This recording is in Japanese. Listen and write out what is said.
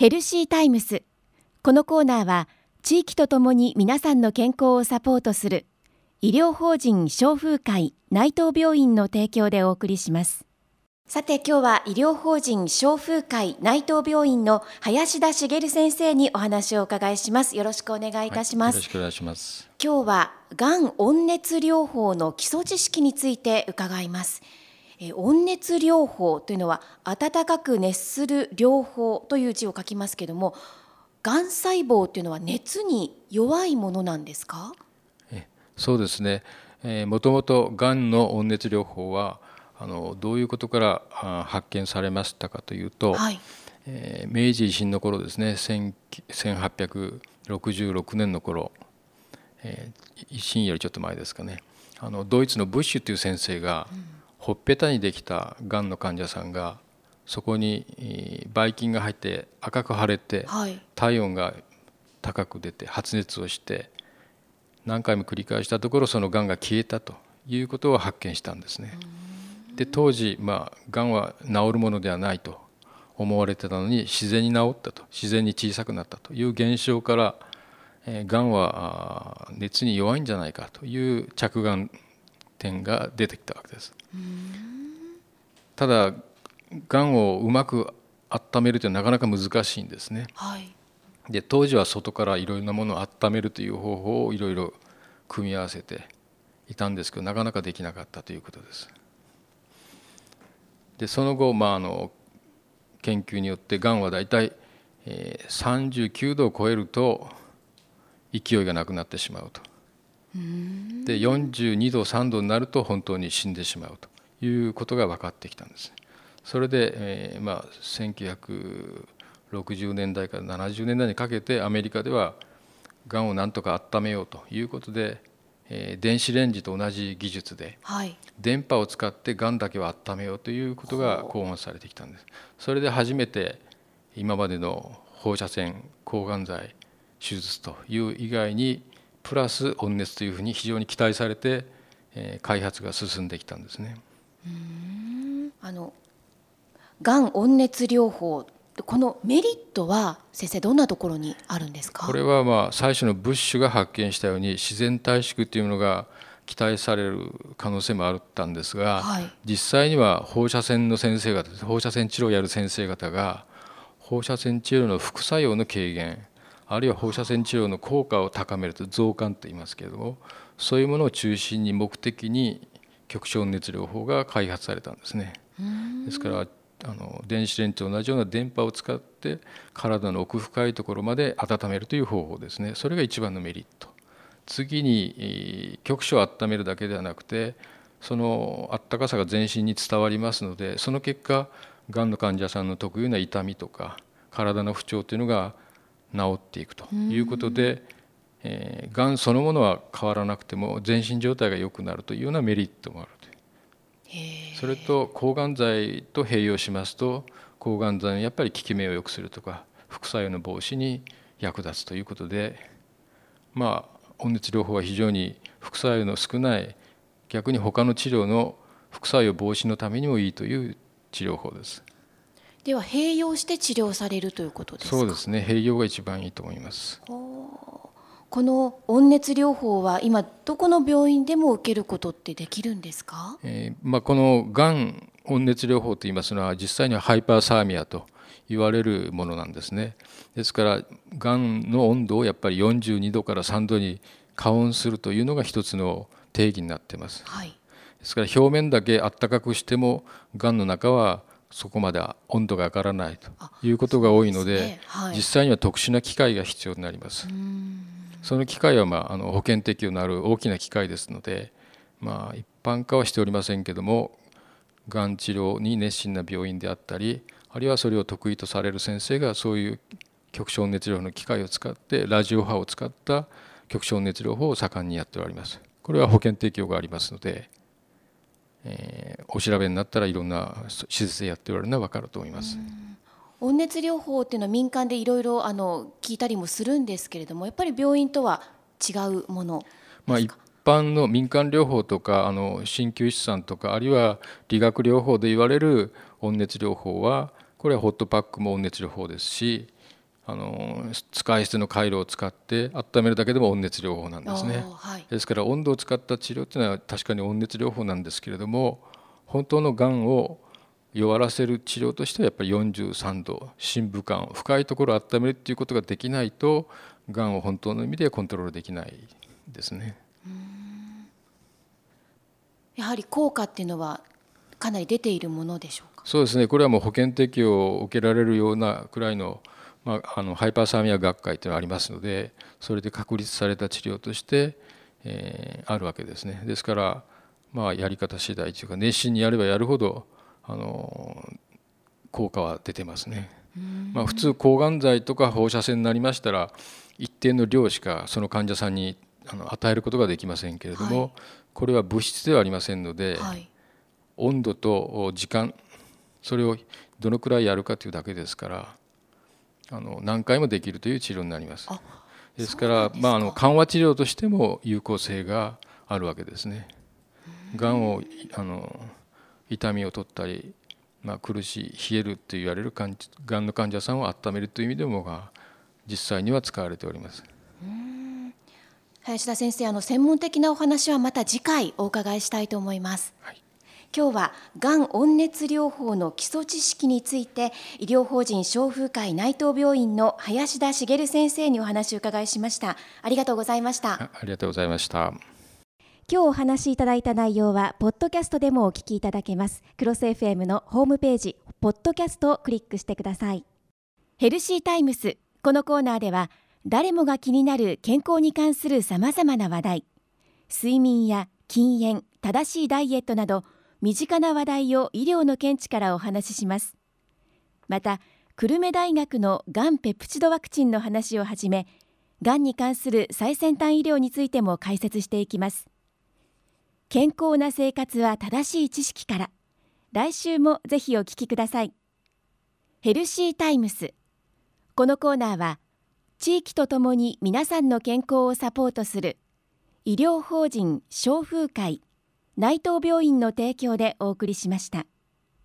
ヘルシータイムス。このコーナーは地域とともに皆さんの健康をサポートする医療法人消風会内藤病院の提供でお送りします。さて今日は医療法人消風会内藤病院の林田茂先生にお話をお伺いします。よろしくお願いいたします、はい、よろしくお願いします。今日はがん温熱療法の基礎知識について伺います。え温熱療法というのは温かく熱する療法という字を書きますけれどもがん細胞というのは熱に弱いものなんですか？えそうですね、えー、もともとがんの温熱療法はあのどういうことから発見されましたかというと、はい、えー、明治維新の頃ですね1866年の頃、えー、維新よりちょっと前ですかね。あのドイツのブッシュという先生が、うんほっぺたにできたがんの患者さんがそこにばい菌が入って赤く腫れて、体温が高く出て発熱をして何回も繰り返したところそのがんが消えたということを発見したんですね。で当時まあがんは治るものではないと思われてたのに自然に治ったと自然に小さくなったという現象からがんは熱に弱いんじゃないかという着眼点が出てきたわけです。ただがんをうまく温めるというのはなかなか難しいんですね。はい、で当時は外からいろいろなものを温めるという方法をいろいろ組み合わせていたんですけどなかなかできなかったということです。でその後、まあ、あの研究によってがんはだいたい39度を超えると勢いがなくなってしまうとで42度3度になると本当に死んでしまうということが分かってきたんです。それで、えー、まあ、1960年代から70年代にかけてアメリカではがんをなんとか温めようということで、えー、電子レンジと同じ技術で、はい、電波を使ってがんだけを温めようということが考案されてきたんです。それで初めて今までの放射線抗がん剤手術という以外にプラス温熱というふうに非常に期待されて、えー、開発が進んできたんですね。あのがん温熱療法このメリットは先生どんなところにあるんですか？これはまあ最初のブッシュが発見したように自然退縮というものが期待される可能性もあったんですが、はい、実際には放射線の先生方放射線治療をやる先生方が放射線治療の副作用の軽減あるいは放射線治療の効果を高めると増刊と言いますけれどもそういうものを中心に目的に極小熱療法が開発されたんですね。ですからあの電子レンジと同じような電波を使って体の奥深いところまで温めるという方法ですね。それが一番のメリット。次に局所を温めるだけではなくてそのあったかさが全身に伝わりますのでその結果がんの患者さんの特有な痛みとか体の不調というのが治っていくということで、えー、がんそのものは変わらなくても全身状態が良くなるというようなメリットもあるとそれと抗がん剤と併用しますと抗がん剤のやっぱり効き目を良くするとか副作用の防止に役立つということでまあ温熱療法は非常に副作用の少ない逆に他の治療の副作用防止のためにもいいという治療法です。では併用して治療されるということですか？そうですね。併用が一番いいと思います。この温熱療法は今どこの病院でも受けることってできるんですか、えー、まあ、このがん温熱療法といいますのは実際にはハイパーサーミアと言われるものなんですね。ですからがんの温度をやっぱり42度から3度に加温するというのが一つの定義になっています、はい、ですから表面だけ暖かくしてもがんの中はそこまで温度が上がらないということが多いので、ね。はい、実際には特殊な機械が必要になります。その機械は、まあ、あの保険適用のある大きな機械ですので、まあ、一般化はしておりませんけどもがん治療に熱心な病院であったりあるいはそれを得意とされる先生がそういう極小熱療の機械を使ってラジオ波を使った極小熱療法を盛んにやっております。これは保険適用がありますのでえー、お調べになったらいろんな施設でやっておられるのは分かると思います。温熱療法っていうのは民間でいろいろあの聞いたりもするんですけれどもやっぱり病院とは違うものまあ、一般の民間療法とかあの鍼灸師さんとかあるいは理学療法で言われる温熱療法はこれはホットパックも温熱療法ですしあの使い捨ての回路を使って温めるだけでも温熱療法なんですね、はい、ですから温度を使った治療っていうのは確かに温熱療法なんですけれども本当のがんを弱らせる治療としてはやっぱり43度深部管深いところを温めるっていうことができないとがんを本当の意味でコントロールできないですね。やはり効果っていうのはかなり出ているものでしょうか？そうですね。これはもう保険適用を受けられるようなくらいの,、まあ、あのハイパーサーミア学会というのがありますのでそれで確立された治療として、えー、あるわけですね。ですから、まあ、やり方次第というか熱心にやればやるほどあの効果は出てますね。まあ、普通抗がん剤とか放射線になりましたら一定の量しかその患者さんにあの与えることができませんけれども、はい、これは物質ではありませんので、はい、温度と時間それをどのくらいやるかというだけですからあの何回もできるという治療になります。ですからまあ、あの緩和治療としても有効性があるわけですね。がんをあの痛みを取ったり、まあ、苦しい冷えると言われるがんの患者さんを温めるという意味でもが実際には使われております。林田先生あの専門的なお話はまた次回お伺いしたいと思います。はい。今日はがん温熱療法の基礎知識について医療法人消風会内藤病院の林田茂先生にお話を伺いしました。ありがとうございました。ありがとうございました今日お話しいただいた内容はポッドキャストでもお聞きいただけます。クロス FM のホームページポッドキャストをクリックしてください。ヘルシータイムスこのコーナーでは誰もが気になる健康に関するさまざまな話題。睡眠や禁煙正しいダイエットなど身近な話題を医療の見地からお話しします。また久留米大学のがんペプチドワクチンの話をはじめがんに関する最先端医療についても解説していきます。健康な生活は正しい知識から。来週もぜひお聞きください。ヘルシータイムスこのコーナーは地域とともに皆さんの健康をサポートする。医療法人消風会内藤病院の提供でお送りしました。